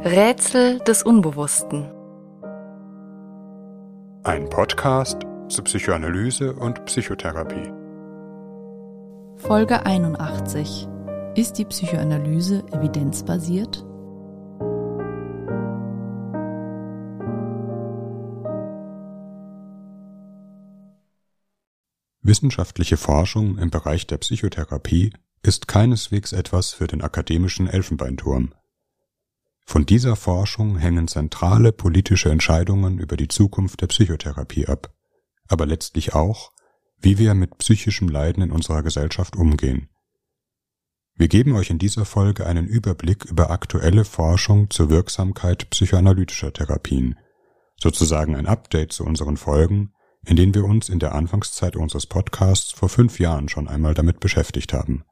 Rätsel des Unbewussten. Ein Podcast zu Psychoanalyse und Psychotherapie. Folge 81. Ist die Psychoanalyse evidenzbasiert? Wissenschaftliche Forschung im Bereich der Psychotherapie ist keineswegs etwas für den akademischen Elfenbeinturm. Von dieser Forschung hängen zentrale politische Entscheidungen über die Zukunft der Psychotherapie ab, aber letztlich auch, wie wir mit psychischem Leiden in unserer Gesellschaft umgehen. Wir geben euch in dieser Folge einen Überblick über aktuelle Forschung zur Wirksamkeit psychoanalytischer Therapien, sozusagen ein Update zu unseren Folgen, in denen wir uns in der Anfangszeit unseres Podcasts vor fünf Jahren schon einmal damit beschäftigt haben.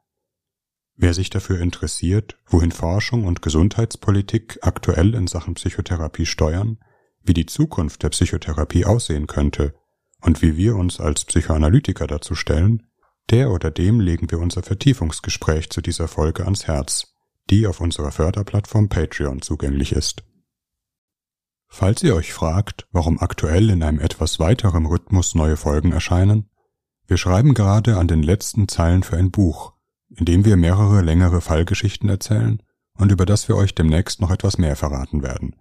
Wer sich dafür interessiert, wohin Forschung und Gesundheitspolitik aktuell in Sachen Psychotherapie steuern, wie die Zukunft der Psychotherapie aussehen könnte und wie wir uns als Psychoanalytiker dazu stellen, der oder dem legen wir unser Vertiefungsgespräch zu dieser Folge ans Herz, die auf unserer Förderplattform Patreon zugänglich ist. Falls ihr euch fragt, warum aktuell in einem etwas weiteren Rhythmus neue Folgen erscheinen, wir schreiben gerade an den letzten Zeilen für ein Buch, in dem wir mehrere längere Fallgeschichten erzählen und über das wir euch demnächst noch etwas mehr verraten werden.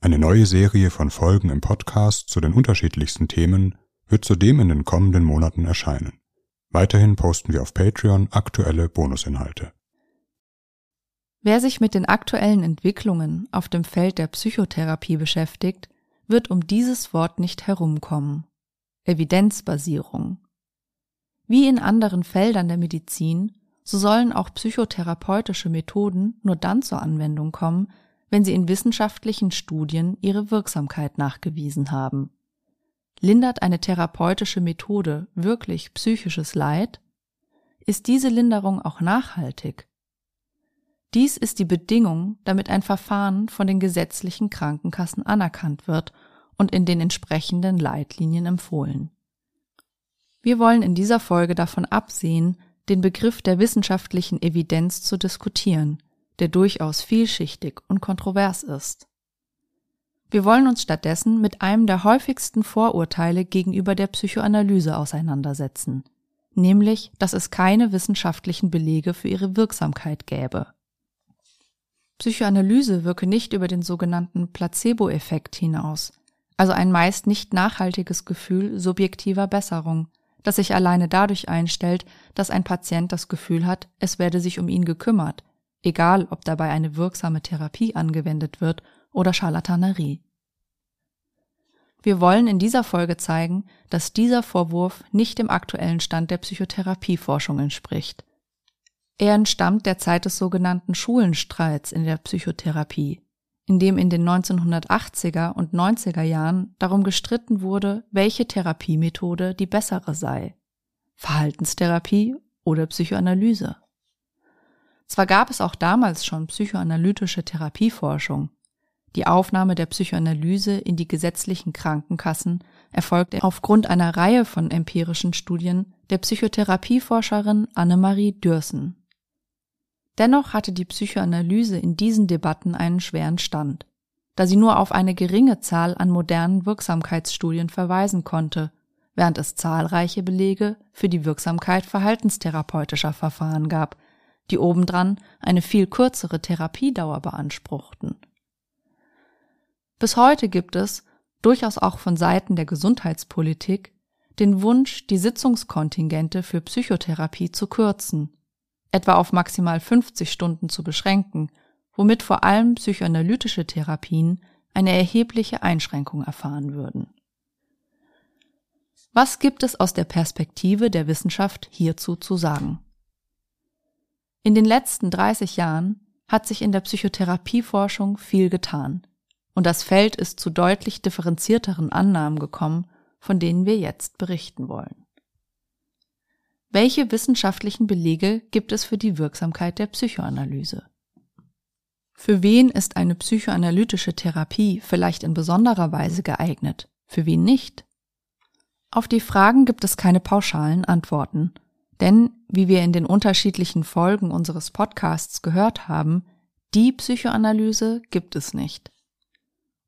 Eine neue Serie von Folgen im Podcast zu den unterschiedlichsten Themen wird zudem in den kommenden Monaten erscheinen. Weiterhin posten wir auf Patreon aktuelle Bonusinhalte. Wer sich mit den aktuellen Entwicklungen auf dem Feld der Psychotherapie beschäftigt, wird um dieses Wort nicht herumkommen. Evidenzbasierung. Wie in anderen Feldern der Medizin, so sollen auch psychotherapeutische Methoden nur dann zur Anwendung kommen, wenn sie in wissenschaftlichen Studien ihre Wirksamkeit nachgewiesen haben. Lindert eine therapeutische Methode wirklich psychisches Leid? Ist diese Linderung auch nachhaltig? Dies ist die Bedingung, damit ein Verfahren von den gesetzlichen Krankenkassen anerkannt wird und in den entsprechenden Leitlinien empfohlen. Wir wollen in dieser Folge davon absehen, den Begriff der wissenschaftlichen Evidenz zu diskutieren, der durchaus vielschichtig und kontrovers ist. Wir wollen uns stattdessen mit einem der häufigsten Vorurteile gegenüber der Psychoanalyse auseinandersetzen, nämlich, dass es keine wissenschaftlichen Belege für ihre Wirksamkeit gäbe. Psychoanalyse wirke nicht über den sogenannten Placebo-Effekt hinaus, also ein meist nicht nachhaltiges Gefühl subjektiver Besserung, das sich alleine dadurch einstellt, dass ein Patient das Gefühl hat, es werde sich um ihn gekümmert, egal ob dabei eine wirksame Therapie angewendet wird oder Scharlatanerie. Wir wollen in dieser Folge zeigen, dass dieser Vorwurf nicht dem aktuellen Stand der Psychotherapieforschung entspricht. Er entstammt der Zeit des sogenannten Schulenstreits in der Psychotherapie, in dem in den 1980er und 90er Jahren darum gestritten wurde, welche Therapiemethode die bessere sei. Verhaltenstherapie oder Psychoanalyse. Zwar gab es auch damals schon psychoanalytische Therapieforschung. Die Aufnahme der Psychoanalyse in die gesetzlichen Krankenkassen erfolgte aufgrund einer Reihe von empirischen Studien der Psychotherapieforscherin Annemarie Dürsen. Dennoch hatte die Psychoanalyse in diesen Debatten einen schweren Stand, da sie nur auf eine geringe Zahl an modernen Wirksamkeitsstudien verweisen konnte, während es zahlreiche Belege für die Wirksamkeit verhaltenstherapeutischer Verfahren gab, die obendran eine viel kürzere Therapiedauer beanspruchten. Bis heute gibt es, durchaus auch von Seiten der Gesundheitspolitik, den Wunsch, die Sitzungskontingente für Psychotherapie zu kürzen etwa auf maximal 50 Stunden zu beschränken, womit vor allem psychoanalytische Therapien eine erhebliche Einschränkung erfahren würden. Was gibt es aus der Perspektive der Wissenschaft hierzu zu sagen? In den letzten 30 Jahren hat sich in der Psychotherapieforschung viel getan und das Feld ist zu deutlich differenzierteren Annahmen gekommen, von denen wir jetzt berichten wollen. Welche wissenschaftlichen Belege gibt es für die Wirksamkeit der Psychoanalyse? Für wen ist eine psychoanalytische Therapie vielleicht in besonderer Weise geeignet, für wen nicht? Auf die Fragen gibt es keine pauschalen Antworten, denn, wie wir in den unterschiedlichen Folgen unseres Podcasts gehört haben, Die Psychoanalyse gibt es nicht.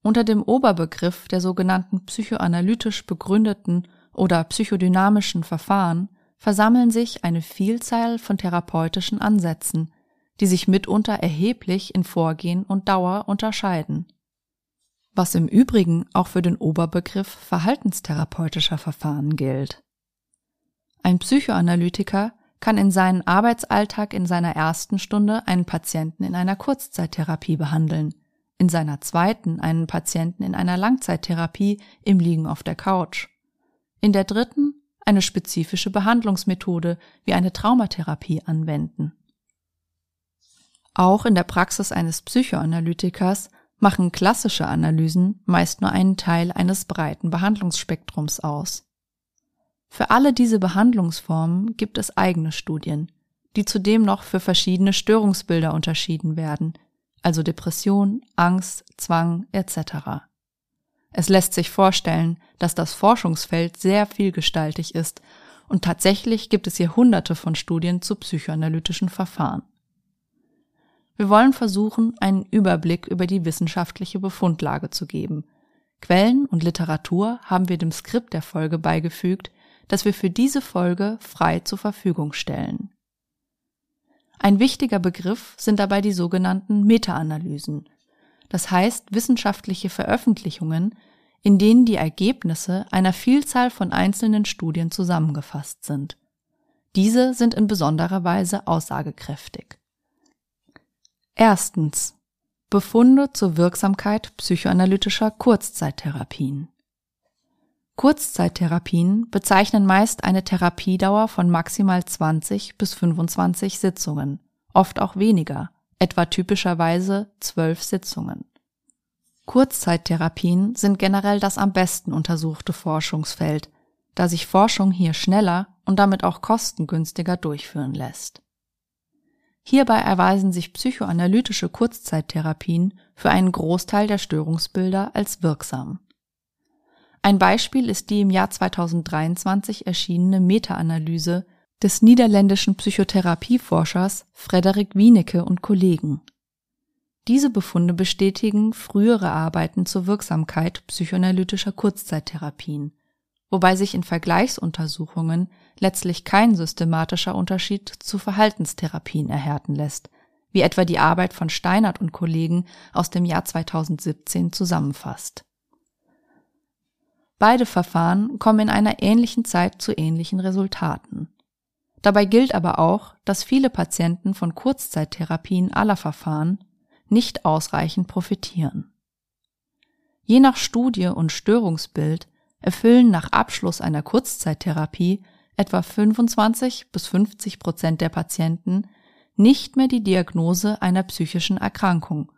Unter dem Oberbegriff der sogenannten psychoanalytisch begründeten oder psychodynamischen Verfahren versammeln sich eine Vielzahl von therapeutischen Ansätzen, die sich mitunter erheblich in Vorgehen und Dauer unterscheiden. Was im Übrigen auch für den Oberbegriff verhaltenstherapeutischer Verfahren gilt. Ein Psychoanalytiker kann in seinen Arbeitsalltag in seiner ersten Stunde einen Patienten in einer Kurzzeittherapie behandeln, in seiner zweiten einen Patienten in einer Langzeittherapie im Liegen auf der Couch, in der dritten eine spezifische Behandlungsmethode wie eine Traumatherapie anwenden. Auch in der Praxis eines Psychoanalytikers machen klassische Analysen meist nur einen Teil eines breiten Behandlungsspektrums aus. Für alle diese Behandlungsformen gibt es eigene Studien, die zudem noch für verschiedene Störungsbilder unterschieden werden, also Depression, Angst, Zwang etc. Es lässt sich vorstellen, dass das Forschungsfeld sehr vielgestaltig ist und tatsächlich gibt es hier hunderte von Studien zu psychoanalytischen Verfahren. Wir wollen versuchen, einen Überblick über die wissenschaftliche Befundlage zu geben. Quellen und Literatur haben wir dem Skript der Folge beigefügt, das wir für diese Folge frei zur Verfügung stellen. Ein wichtiger Begriff sind dabei die sogenannten Meta-Analysen, das heißt wissenschaftliche Veröffentlichungen, in denen die Ergebnisse einer Vielzahl von einzelnen Studien zusammengefasst sind. Diese sind in besonderer Weise aussagekräftig. Erstens. Befunde zur Wirksamkeit psychoanalytischer Kurzzeittherapien. Kurzzeittherapien bezeichnen meist eine Therapiedauer von maximal 20 bis 25 Sitzungen, oft auch weniger, etwa typischerweise 12 Sitzungen. Kurzzeittherapien sind generell das am besten untersuchte Forschungsfeld, da sich Forschung hier schneller und damit auch kostengünstiger durchführen lässt. Hierbei erweisen sich psychoanalytische Kurzzeittherapien für einen Großteil der Störungsbilder als wirksam. Ein Beispiel ist die im Jahr 2023 erschienene Meta-Analyse des niederländischen Psychotherapieforschers Frederik Wienecke und Kollegen. Diese Befunde bestätigen frühere Arbeiten zur Wirksamkeit psychoanalytischer Kurzzeittherapien wobei sich in Vergleichsuntersuchungen letztlich kein systematischer Unterschied zu Verhaltenstherapien erhärten lässt, wie etwa die Arbeit von Steinert und Kollegen aus dem Jahr 2017 zusammenfasst. Beide Verfahren kommen in einer ähnlichen Zeit zu ähnlichen Resultaten. Dabei gilt aber auch, dass viele Patienten von Kurzzeittherapien aller Verfahren nicht ausreichend profitieren. Je nach Studie und Störungsbild erfüllen nach Abschluss einer Kurzzeittherapie etwa 25 bis 50 Prozent der Patienten nicht mehr die Diagnose einer psychischen Erkrankung,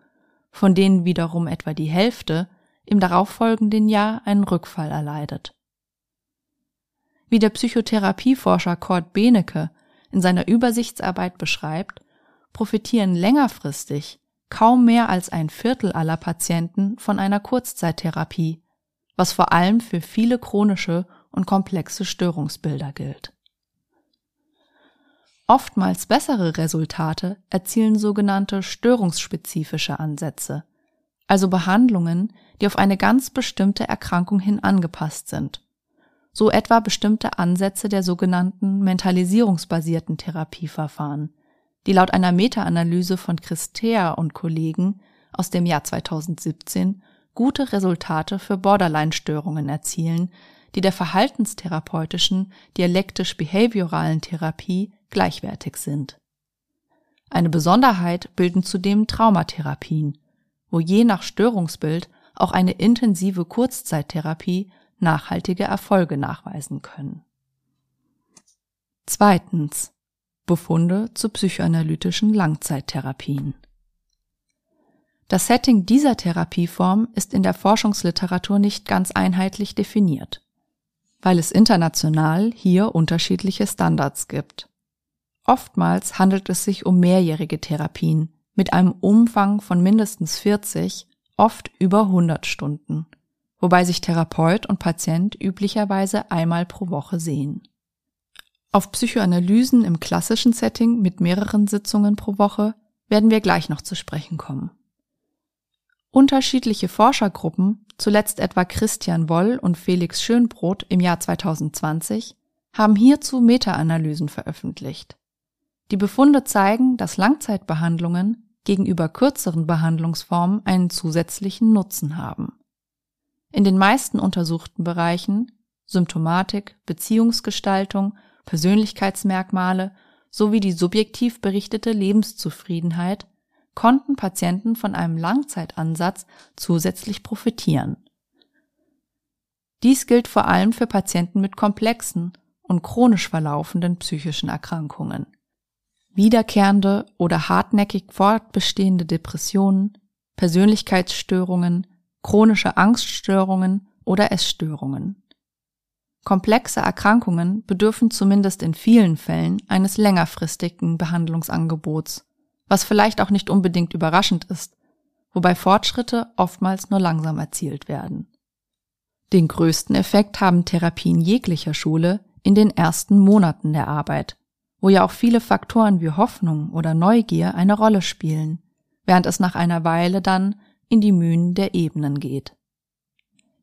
von denen wiederum etwa die Hälfte im darauffolgenden Jahr einen Rückfall erleidet. Wie der Psychotherapieforscher Kurt Benecke in seiner Übersichtsarbeit beschreibt, profitieren längerfristig kaum mehr als ein Viertel aller Patienten von einer Kurzzeittherapie, was vor allem für viele chronische und komplexe Störungsbilder gilt. Oftmals bessere Resultate erzielen sogenannte störungsspezifische Ansätze, also Behandlungen, die auf eine ganz bestimmte Erkrankung hin angepasst sind, so etwa bestimmte Ansätze der sogenannten mentalisierungsbasierten Therapieverfahren, die laut einer Meta-Analyse von Christea und Kollegen aus dem Jahr 2017 gute Resultate für Borderline-Störungen erzielen, die der verhaltenstherapeutischen dialektisch-behavioralen Therapie gleichwertig sind. Eine Besonderheit bilden zudem Traumatherapien, wo je nach Störungsbild auch eine intensive Kurzzeittherapie nachhaltige Erfolge nachweisen können. Zweitens. Befunde zu psychoanalytischen Langzeittherapien. Das Setting dieser Therapieform ist in der Forschungsliteratur nicht ganz einheitlich definiert, weil es international hier unterschiedliche Standards gibt. Oftmals handelt es sich um mehrjährige Therapien mit einem Umfang von mindestens 40, oft über 100 Stunden, wobei sich Therapeut und Patient üblicherweise einmal pro Woche sehen. Auf Psychoanalysen im klassischen Setting mit mehreren Sitzungen pro Woche werden wir gleich noch zu sprechen kommen. Unterschiedliche Forschergruppen, zuletzt etwa Christian Woll und Felix Schönbrot im Jahr 2020, haben hierzu Meta-Analysen veröffentlicht. Die Befunde zeigen, dass Langzeitbehandlungen gegenüber kürzeren Behandlungsformen einen zusätzlichen Nutzen haben. In den meisten untersuchten Bereichen Symptomatik, Beziehungsgestaltung, Persönlichkeitsmerkmale sowie die subjektiv berichtete Lebenszufriedenheit konnten Patienten von einem Langzeitansatz zusätzlich profitieren. Dies gilt vor allem für Patienten mit komplexen und chronisch verlaufenden psychischen Erkrankungen. Wiederkehrende oder hartnäckig fortbestehende Depressionen, Persönlichkeitsstörungen, chronische Angststörungen oder Essstörungen. Komplexe Erkrankungen bedürfen zumindest in vielen Fällen eines längerfristigen Behandlungsangebots, was vielleicht auch nicht unbedingt überraschend ist, wobei Fortschritte oftmals nur langsam erzielt werden. Den größten Effekt haben Therapien jeglicher Schule in den ersten Monaten der Arbeit, wo ja auch viele Faktoren wie Hoffnung oder Neugier eine Rolle spielen, während es nach einer Weile dann in die Mühen der Ebenen geht.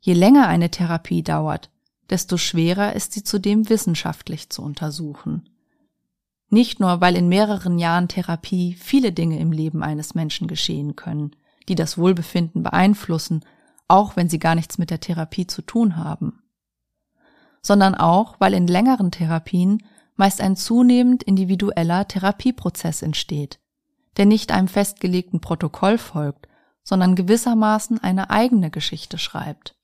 Je länger eine Therapie dauert, desto schwerer ist sie zudem wissenschaftlich zu untersuchen. Nicht nur, weil in mehreren Jahren Therapie viele Dinge im Leben eines Menschen geschehen können, die das Wohlbefinden beeinflussen, auch wenn sie gar nichts mit der Therapie zu tun haben, sondern auch, weil in längeren Therapien meist ein zunehmend individueller Therapieprozess entsteht, der nicht einem festgelegten Protokoll folgt, sondern gewissermaßen eine eigene Geschichte schreibt.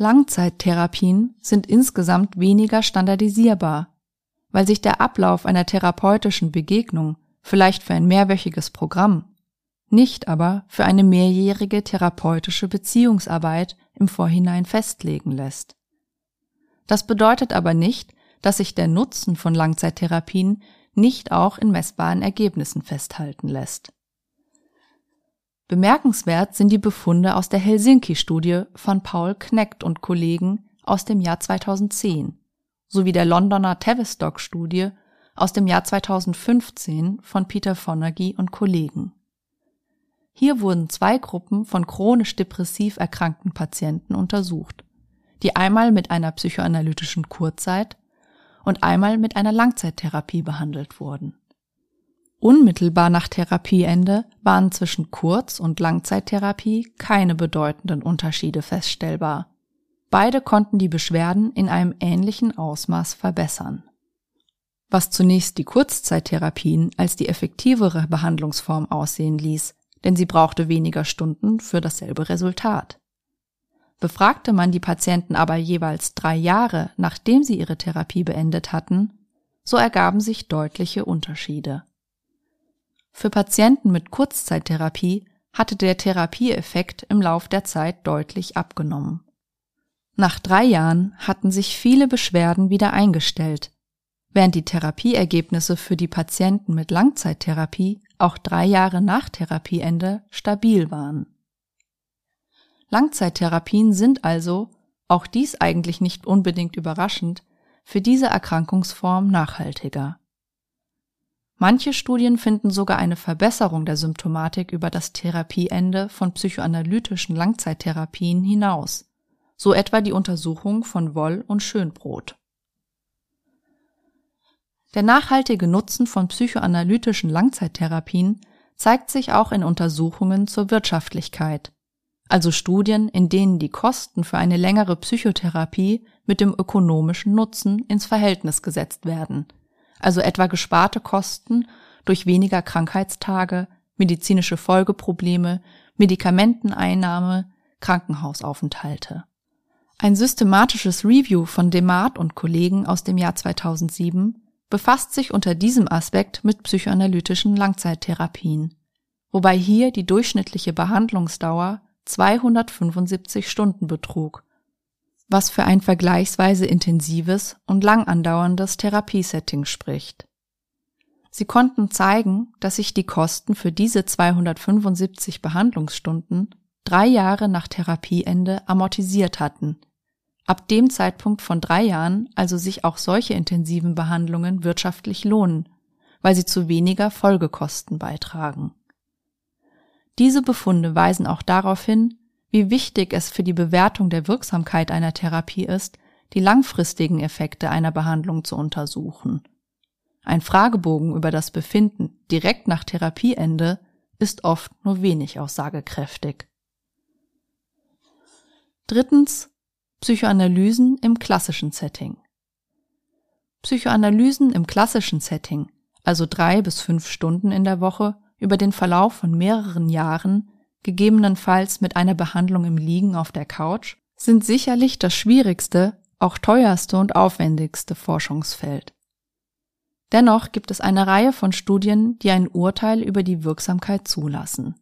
Langzeittherapien sind insgesamt weniger standardisierbar, weil sich der Ablauf einer therapeutischen Begegnung vielleicht für ein mehrwöchiges Programm, nicht aber für eine mehrjährige therapeutische Beziehungsarbeit im Vorhinein festlegen lässt. Das bedeutet aber nicht, dass sich der Nutzen von Langzeittherapien nicht auch in messbaren Ergebnissen festhalten lässt. Bemerkenswert sind die Befunde aus der Helsinki-Studie von Paul Knecht und Kollegen aus dem Jahr 2010 sowie der Londoner Tavistock-Studie aus dem Jahr 2015 von Peter Fonagy und Kollegen. Hier wurden zwei Gruppen von chronisch depressiv erkrankten Patienten untersucht, die einmal mit einer psychoanalytischen Kurzeit und einmal mit einer Langzeittherapie behandelt wurden. Unmittelbar nach Therapieende waren zwischen Kurz- und Langzeittherapie keine bedeutenden Unterschiede feststellbar. Beide konnten die Beschwerden in einem ähnlichen Ausmaß verbessern. Was zunächst die Kurzzeittherapien als die effektivere Behandlungsform aussehen ließ, denn sie brauchte weniger Stunden für dasselbe Resultat. Befragte man die Patienten aber jeweils drei Jahre, nachdem sie ihre Therapie beendet hatten, so ergaben sich deutliche Unterschiede. Für Patienten mit Kurzzeittherapie hatte der Therapieeffekt im Lauf der Zeit deutlich abgenommen. Nach drei Jahren hatten sich viele Beschwerden wieder eingestellt, während die Therapieergebnisse für die Patienten mit Langzeittherapie auch drei Jahre nach Therapieende stabil waren. Langzeittherapien sind also, auch dies eigentlich nicht unbedingt überraschend, für diese Erkrankungsform nachhaltiger. Manche Studien finden sogar eine Verbesserung der Symptomatik über das Therapieende von psychoanalytischen Langzeittherapien hinaus, so etwa die Untersuchung von Woll und Schönbrot. Der nachhaltige Nutzen von psychoanalytischen Langzeittherapien zeigt sich auch in Untersuchungen zur Wirtschaftlichkeit, also Studien, in denen die Kosten für eine längere Psychotherapie mit dem ökonomischen Nutzen ins Verhältnis gesetzt werden – also etwa gesparte Kosten durch weniger Krankheitstage, medizinische Folgeprobleme, Medikamenteneinnahme, Krankenhausaufenthalte. Ein systematisches Review von Demart und Kollegen aus dem Jahr 2007 befasst sich unter diesem Aspekt mit psychoanalytischen Langzeittherapien, wobei hier die durchschnittliche Behandlungsdauer 275 Stunden betrug was für ein vergleichsweise intensives und lang andauerndes Therapiesetting spricht. Sie konnten zeigen, dass sich die Kosten für diese 275 Behandlungsstunden drei Jahre nach Therapieende amortisiert hatten. Ab dem Zeitpunkt von drei Jahren also sich auch solche intensiven Behandlungen wirtschaftlich lohnen, weil sie zu weniger Folgekosten beitragen. Diese Befunde weisen auch darauf hin, wie wichtig es für die Bewertung der Wirksamkeit einer Therapie ist, die langfristigen Effekte einer Behandlung zu untersuchen. Ein Fragebogen über das Befinden direkt nach Therapieende ist oft nur wenig aussagekräftig. Drittens Psychoanalysen im klassischen Setting. Psychoanalysen im klassischen Setting, also drei bis fünf Stunden in der Woche, über den Verlauf von mehreren Jahren, gegebenenfalls mit einer Behandlung im Liegen auf der Couch, sind sicherlich das schwierigste, auch teuerste und aufwendigste Forschungsfeld. Dennoch gibt es eine Reihe von Studien, die ein Urteil über die Wirksamkeit zulassen.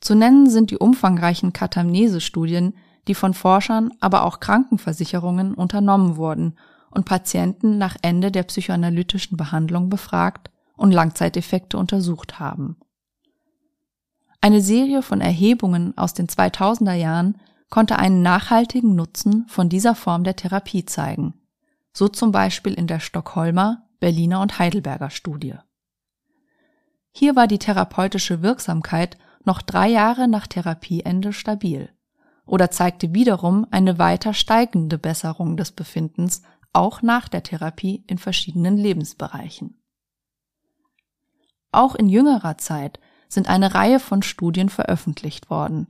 Zu nennen sind die umfangreichen Katamnese-Studien, die von Forschern, aber auch Krankenversicherungen unternommen wurden und Patienten nach Ende der psychoanalytischen Behandlung befragt und Langzeiteffekte untersucht haben. Eine Serie von Erhebungen aus den 2000er Jahren konnte einen nachhaltigen Nutzen von dieser Form der Therapie zeigen, so zum Beispiel in der Stockholmer, Berliner und Heidelberger Studie. Hier war die therapeutische Wirksamkeit noch drei Jahre nach Therapieende stabil oder zeigte wiederum eine weiter steigende Besserung des Befindens auch nach der Therapie in verschiedenen Lebensbereichen. Auch in jüngerer Zeit sind eine Reihe von Studien veröffentlicht worden.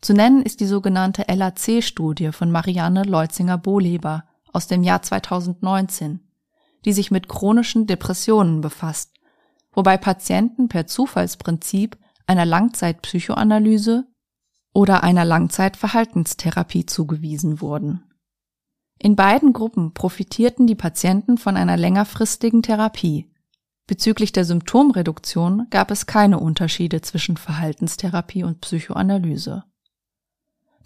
Zu nennen ist die sogenannte LAC-Studie von Marianne Leutzinger-Bohleber aus dem Jahr 2019, die sich mit chronischen Depressionen befasst, wobei Patienten per Zufallsprinzip einer Langzeitpsychoanalyse oder einer Langzeitverhaltenstherapie zugewiesen wurden. In beiden Gruppen profitierten die Patienten von einer längerfristigen Therapie. Bezüglich der Symptomreduktion gab es keine Unterschiede zwischen Verhaltenstherapie und Psychoanalyse.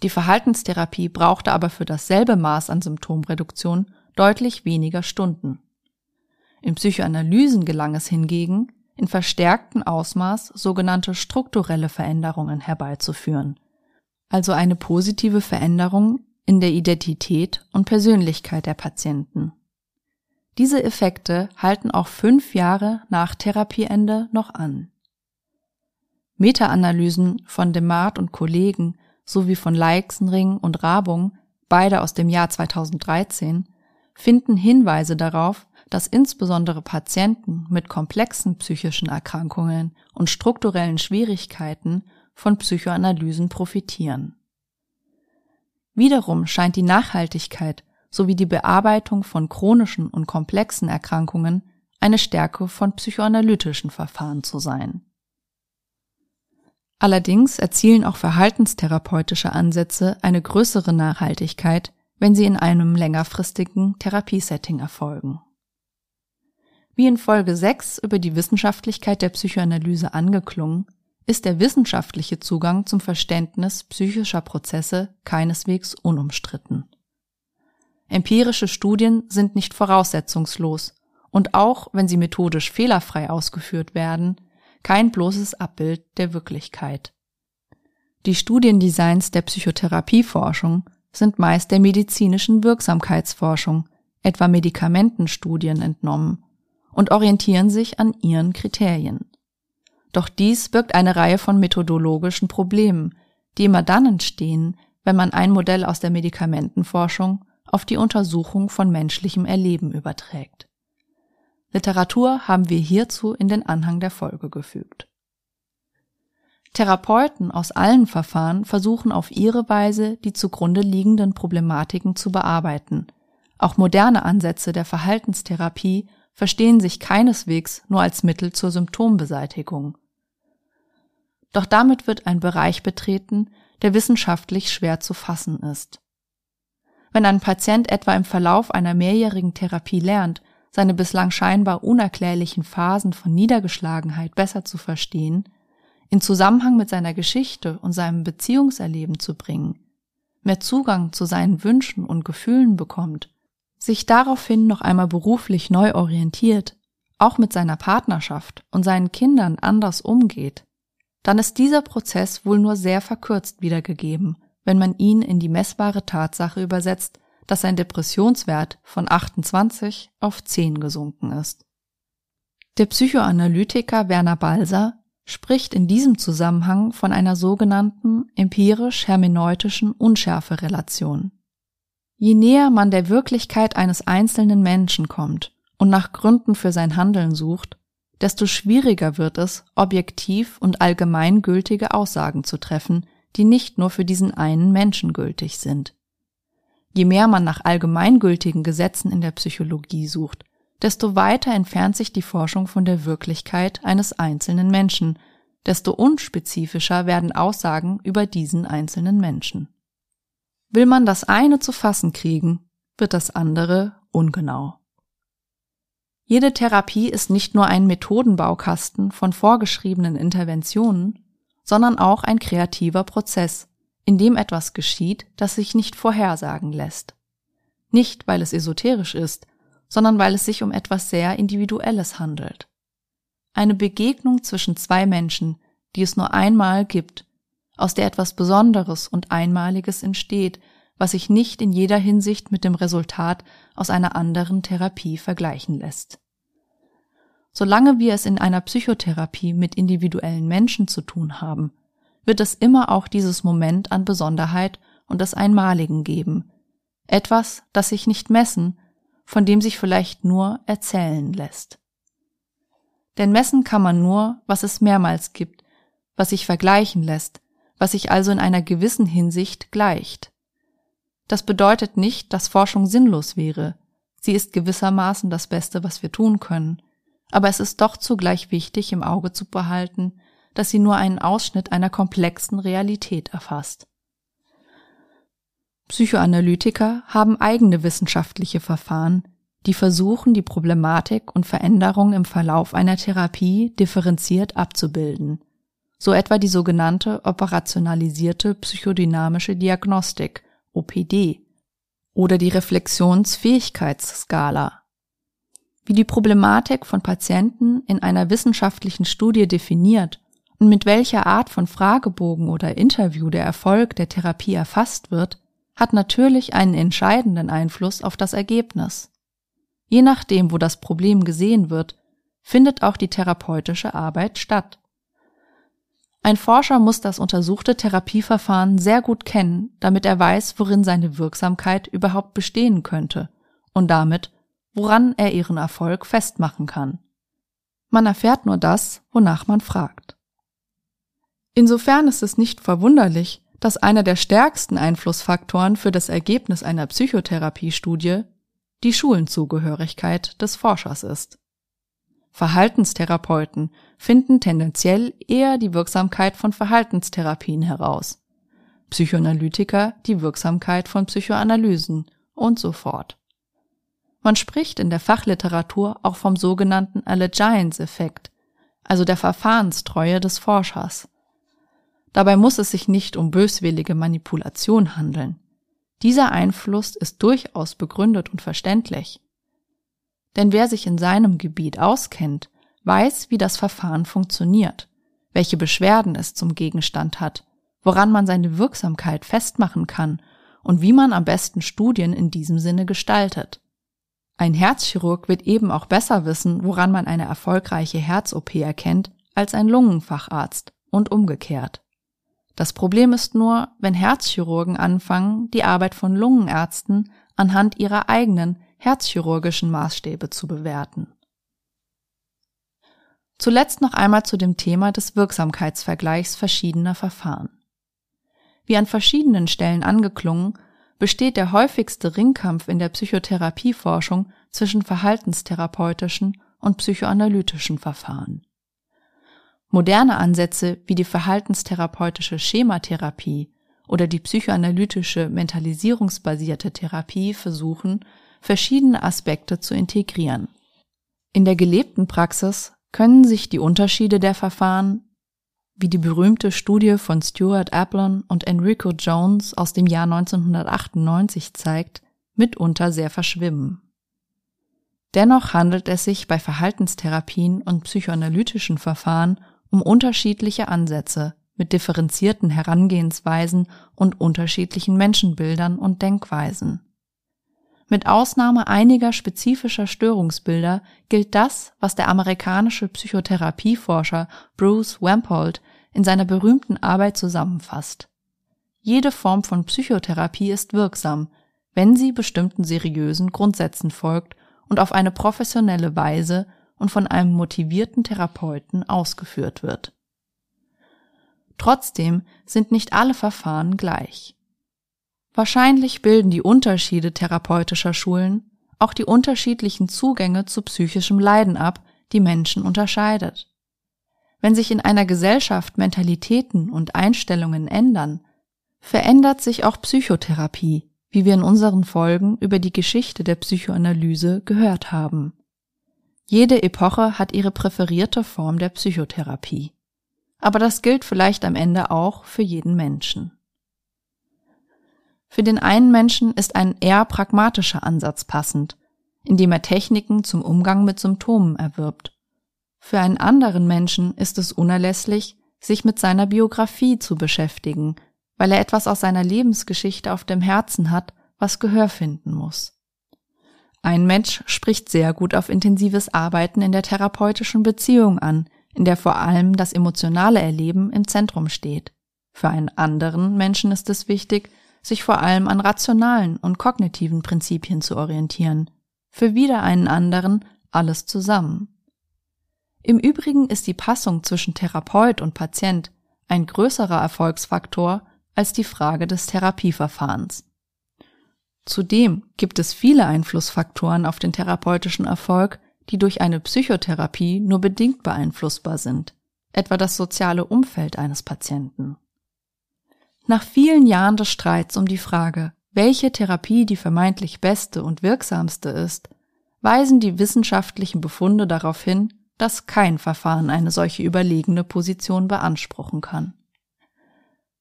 Die Verhaltenstherapie brauchte aber für dasselbe Maß an Symptomreduktion deutlich weniger Stunden. In Psychoanalysen gelang es hingegen, in verstärktem Ausmaß sogenannte strukturelle Veränderungen herbeizuführen, also eine positive Veränderung in der Identität und Persönlichkeit der Patienten. Diese Effekte halten auch fünf Jahre nach Therapieende noch an. Meta-Analysen von Demart und Kollegen sowie von Leixenring und Rabung, beide aus dem Jahr 2013, finden Hinweise darauf, dass insbesondere Patienten mit komplexen psychischen Erkrankungen und strukturellen Schwierigkeiten von Psychoanalysen profitieren. Wiederum scheint die Nachhaltigkeit sowie die Bearbeitung von chronischen und komplexen Erkrankungen eine Stärke von psychoanalytischen Verfahren zu sein. Allerdings erzielen auch verhaltenstherapeutische Ansätze eine größere Nachhaltigkeit, wenn sie in einem längerfristigen Therapiesetting erfolgen. Wie in Folge 6 über die Wissenschaftlichkeit der Psychoanalyse angeklungen, ist der wissenschaftliche Zugang zum Verständnis psychischer Prozesse keineswegs unumstritten. Empirische Studien sind nicht voraussetzungslos und auch wenn sie methodisch fehlerfrei ausgeführt werden, kein bloßes Abbild der Wirklichkeit. Die Studiendesigns der Psychotherapieforschung sind meist der medizinischen Wirksamkeitsforschung, etwa Medikamentenstudien entnommen und orientieren sich an ihren Kriterien. Doch dies birgt eine Reihe von methodologischen Problemen, die immer dann entstehen, wenn man ein Modell aus der Medikamentenforschung auf die Untersuchung von menschlichem Erleben überträgt. Literatur haben wir hierzu in den Anhang der Folge gefügt. Therapeuten aus allen Verfahren versuchen auf ihre Weise, die zugrunde liegenden Problematiken zu bearbeiten. Auch moderne Ansätze der Verhaltenstherapie verstehen sich keineswegs nur als Mittel zur Symptombeseitigung. Doch damit wird ein Bereich betreten, der wissenschaftlich schwer zu fassen ist. Wenn ein Patient etwa im Verlauf einer mehrjährigen Therapie lernt, seine bislang scheinbar unerklärlichen Phasen von Niedergeschlagenheit besser zu verstehen, in Zusammenhang mit seiner Geschichte und seinem Beziehungserleben zu bringen, mehr Zugang zu seinen Wünschen und Gefühlen bekommt, sich daraufhin noch einmal beruflich neu orientiert, auch mit seiner Partnerschaft und seinen Kindern anders umgeht, dann ist dieser Prozess wohl nur sehr verkürzt wiedergegeben, wenn man ihn in die messbare Tatsache übersetzt, dass sein Depressionswert von 28 auf 10 gesunken ist. Der Psychoanalytiker Werner Balser spricht in diesem Zusammenhang von einer sogenannten empirisch-hermeneutischen Unschärferelation. Je näher man der Wirklichkeit eines einzelnen Menschen kommt und nach Gründen für sein Handeln sucht, desto schwieriger wird es, objektiv und allgemeingültige Aussagen zu treffen, die nicht nur für diesen einen Menschen gültig sind. Je mehr man nach allgemeingültigen Gesetzen in der Psychologie sucht, desto weiter entfernt sich die Forschung von der Wirklichkeit eines einzelnen Menschen, desto unspezifischer werden Aussagen über diesen einzelnen Menschen. Will man das eine zu fassen kriegen, wird das andere ungenau. Jede Therapie ist nicht nur ein Methodenbaukasten von vorgeschriebenen Interventionen, sondern auch ein kreativer Prozess, in dem etwas geschieht, das sich nicht vorhersagen lässt. Nicht, weil es esoterisch ist, sondern weil es sich um etwas sehr Individuelles handelt. Eine Begegnung zwischen zwei Menschen, die es nur einmal gibt, aus der etwas Besonderes und Einmaliges entsteht, was sich nicht in jeder Hinsicht mit dem Resultat aus einer anderen Therapie vergleichen lässt. Solange wir es in einer Psychotherapie mit individuellen Menschen zu tun haben, wird es immer auch dieses Moment an Besonderheit und des Einmaligen geben, etwas, das sich nicht messen, von dem sich vielleicht nur erzählen lässt. Denn messen kann man nur, was es mehrmals gibt, was sich vergleichen lässt, was sich also in einer gewissen Hinsicht gleicht. Das bedeutet nicht, dass Forschung sinnlos wäre. Sie ist gewissermaßen das Beste, was wir tun können. Aber es ist doch zugleich wichtig, im Auge zu behalten, dass sie nur einen Ausschnitt einer komplexen Realität erfasst. Psychoanalytiker haben eigene wissenschaftliche Verfahren, die versuchen, die Problematik und Veränderung im Verlauf einer Therapie differenziert abzubilden, so etwa die sogenannte operationalisierte psychodynamische Diagnostik OPD oder die Reflexionsfähigkeitsskala. Wie die Problematik von Patienten in einer wissenschaftlichen Studie definiert und mit welcher Art von Fragebogen oder Interview der Erfolg der Therapie erfasst wird, hat natürlich einen entscheidenden Einfluss auf das Ergebnis. Je nachdem, wo das Problem gesehen wird, findet auch die therapeutische Arbeit statt. Ein Forscher muss das untersuchte Therapieverfahren sehr gut kennen, damit er weiß, worin seine Wirksamkeit überhaupt bestehen könnte und damit, woran er ihren Erfolg festmachen kann. Man erfährt nur das, wonach man fragt. Insofern ist es nicht verwunderlich, dass einer der stärksten Einflussfaktoren für das Ergebnis einer Psychotherapiestudie die Schulenzugehörigkeit des Forschers ist. Verhaltenstherapeuten finden tendenziell eher die Wirksamkeit von Verhaltenstherapien heraus, Psychoanalytiker die Wirksamkeit von Psychoanalysen und so fort. Man spricht in der Fachliteratur auch vom sogenannten Allegiance-Effekt, also der Verfahrenstreue des Forschers. Dabei muss es sich nicht um böswillige Manipulation handeln. Dieser Einfluss ist durchaus begründet und verständlich. Denn wer sich in seinem Gebiet auskennt, weiß, wie das Verfahren funktioniert, welche Beschwerden es zum Gegenstand hat, woran man seine Wirksamkeit festmachen kann und wie man am besten Studien in diesem Sinne gestaltet. Ein Herzchirurg wird eben auch besser wissen, woran man eine erfolgreiche Herz-OP erkennt, als ein Lungenfacharzt und umgekehrt. Das Problem ist nur, wenn Herzchirurgen anfangen, die Arbeit von Lungenärzten anhand ihrer eigenen herzchirurgischen Maßstäbe zu bewerten. Zuletzt noch einmal zu dem Thema des Wirksamkeitsvergleichs verschiedener Verfahren. Wie an verschiedenen Stellen angeklungen, besteht der häufigste Ringkampf in der Psychotherapieforschung zwischen verhaltenstherapeutischen und psychoanalytischen Verfahren. Moderne Ansätze wie die verhaltenstherapeutische Schematherapie oder die psychoanalytische mentalisierungsbasierte Therapie versuchen, verschiedene Aspekte zu integrieren. In der gelebten Praxis können sich die Unterschiede der Verfahren, wie die berühmte Studie von Stuart Ablon und Enrico Jones aus dem Jahr 1998 zeigt, mitunter sehr verschwimmen. Dennoch handelt es sich bei Verhaltenstherapien und psychoanalytischen Verfahren um unterschiedliche Ansätze mit differenzierten Herangehensweisen und unterschiedlichen Menschenbildern und Denkweisen. Mit Ausnahme einiger spezifischer Störungsbilder gilt das, was der amerikanische Psychotherapieforscher Bruce Wampold in seiner berühmten Arbeit zusammenfasst. Jede Form von Psychotherapie ist wirksam, wenn sie bestimmten seriösen Grundsätzen folgt und auf eine professionelle Weise und von einem motivierten Therapeuten ausgeführt wird. Trotzdem sind nicht alle Verfahren gleich. Wahrscheinlich bilden die Unterschiede therapeutischer Schulen auch die unterschiedlichen Zugänge zu psychischem Leiden ab, die Menschen unterscheidet. Wenn sich in einer Gesellschaft Mentalitäten und Einstellungen ändern, verändert sich auch Psychotherapie, wie wir in unseren Folgen über die Geschichte der Psychoanalyse gehört haben. Jede Epoche hat ihre präferierte Form der Psychotherapie. Aber das gilt vielleicht am Ende auch für jeden Menschen. Für den einen Menschen ist ein eher pragmatischer Ansatz passend, indem er Techniken zum Umgang mit Symptomen erwirbt. Für einen anderen Menschen ist es unerlässlich, sich mit seiner Biografie zu beschäftigen, weil er etwas aus seiner Lebensgeschichte auf dem Herzen hat, was Gehör finden muss. Ein Mensch spricht sehr gut auf intensives Arbeiten in der therapeutischen Beziehung an, in der vor allem das emotionale Erleben im Zentrum steht. Für einen anderen Menschen ist es wichtig, sich vor allem an rationalen und kognitiven Prinzipien zu orientieren, für wieder einen anderen alles zusammen. Im Übrigen ist die Passung zwischen Therapeut und Patient ein größerer Erfolgsfaktor als die Frage des Therapieverfahrens. Zudem gibt es viele Einflussfaktoren auf den therapeutischen Erfolg, die durch eine Psychotherapie nur bedingt beeinflussbar sind, etwa das soziale Umfeld eines Patienten. Nach vielen Jahren des Streits um die Frage, welche Therapie die vermeintlich beste und wirksamste ist, weisen die wissenschaftlichen Befunde darauf hin, dass kein Verfahren eine solche überlegene Position beanspruchen kann.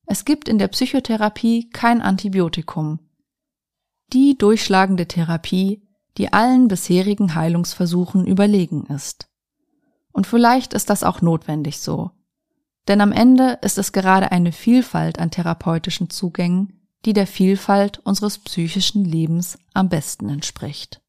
Es gibt in der Psychotherapie kein Antibiotikum. Die durchschlagende Therapie, die allen bisherigen Heilungsversuchen überlegen ist. Und vielleicht ist das auch notwendig so, denn am Ende ist es gerade eine Vielfalt an therapeutischen Zugängen, die der Vielfalt unseres psychischen Lebens am besten entspricht.